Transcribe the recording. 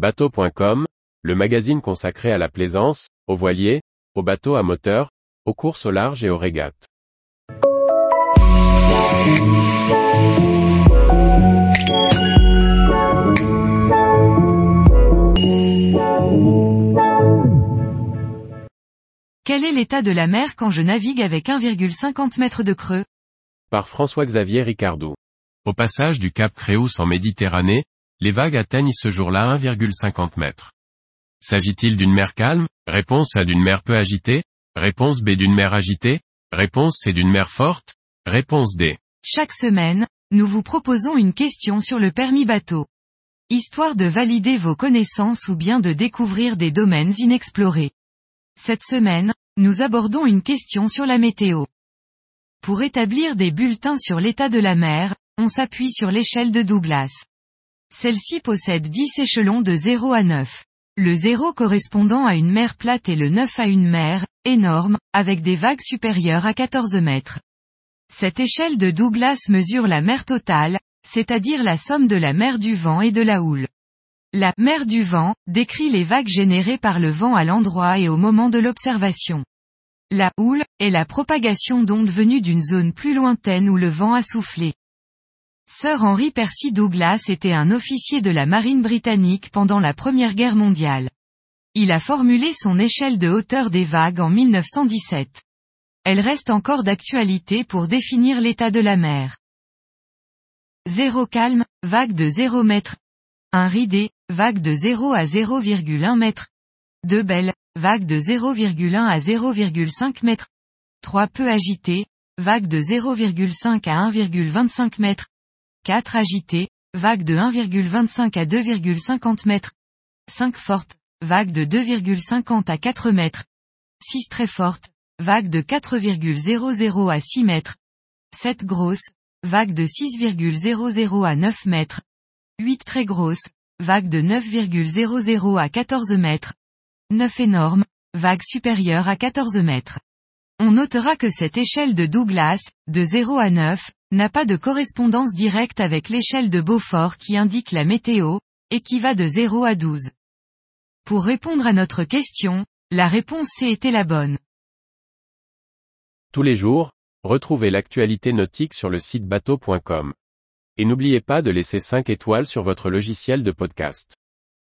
Bateau.com, le magazine consacré à la plaisance, aux voiliers, aux bateaux à moteur, aux courses au large et aux régates. Quel est l'état de la mer quand je navigue avec 1,50 m de creux? Par François-Xavier Ricardou. Au passage du Cap Créus en Méditerranée, les vagues atteignent ce jour-là 1,50 m. S'agit-il d'une mer calme? Réponse A d'une mer peu agitée Réponse B d'une mer agitée Réponse C d'une mer forte Réponse D. Chaque semaine, nous vous proposons une question sur le permis bateau. Histoire de valider vos connaissances ou bien de découvrir des domaines inexplorés. Cette semaine, nous abordons une question sur la météo. Pour établir des bulletins sur l'état de la mer, on s'appuie sur l'échelle de Douglas. Celle-ci possède 10 échelons de 0 à 9. Le 0 correspondant à une mer plate et le 9 à une mer, énorme, avec des vagues supérieures à 14 mètres. Cette échelle de Douglas mesure la mer totale, c'est-à-dire la somme de la mer du vent et de la houle. La mer du vent décrit les vagues générées par le vent à l'endroit et au moment de l'observation. La houle est la propagation d'ondes venues d'une zone plus lointaine où le vent a soufflé. Sir Henry Percy Douglas était un officier de la marine britannique pendant la Première Guerre mondiale. Il a formulé son échelle de hauteur des vagues en 1917. Elle reste encore d'actualité pour définir l'état de la mer. 0 calme, vague de 0 mètre. 1 ridé, vague de 0 à 0,1 mètre. 2 belle, vague de 0,1 à 0,5 mètre. 3 peu agité, vague de 0,5 à 1,25 mètre. 4 agité, vague de 1,25 à 2,50 mètres. 5 forte, vague de 2,50 à 4 mètres. 6 très forte, vague de 4,00 à 6 mètres. 7 grosse, vague de 6,00 à 9 mètres. 8 très grosse, vague de 9,00 à 14 mètres. 9 énorme, vague supérieure à 14 mètres. On notera que cette échelle de Douglas, de 0 à 9, n'a pas de correspondance directe avec l'échelle de Beaufort qui indique la météo, et qui va de 0 à 12. Pour répondre à notre question, la réponse C était la bonne. Tous les jours, retrouvez l'actualité nautique sur le site bateau.com. Et n'oubliez pas de laisser 5 étoiles sur votre logiciel de podcast.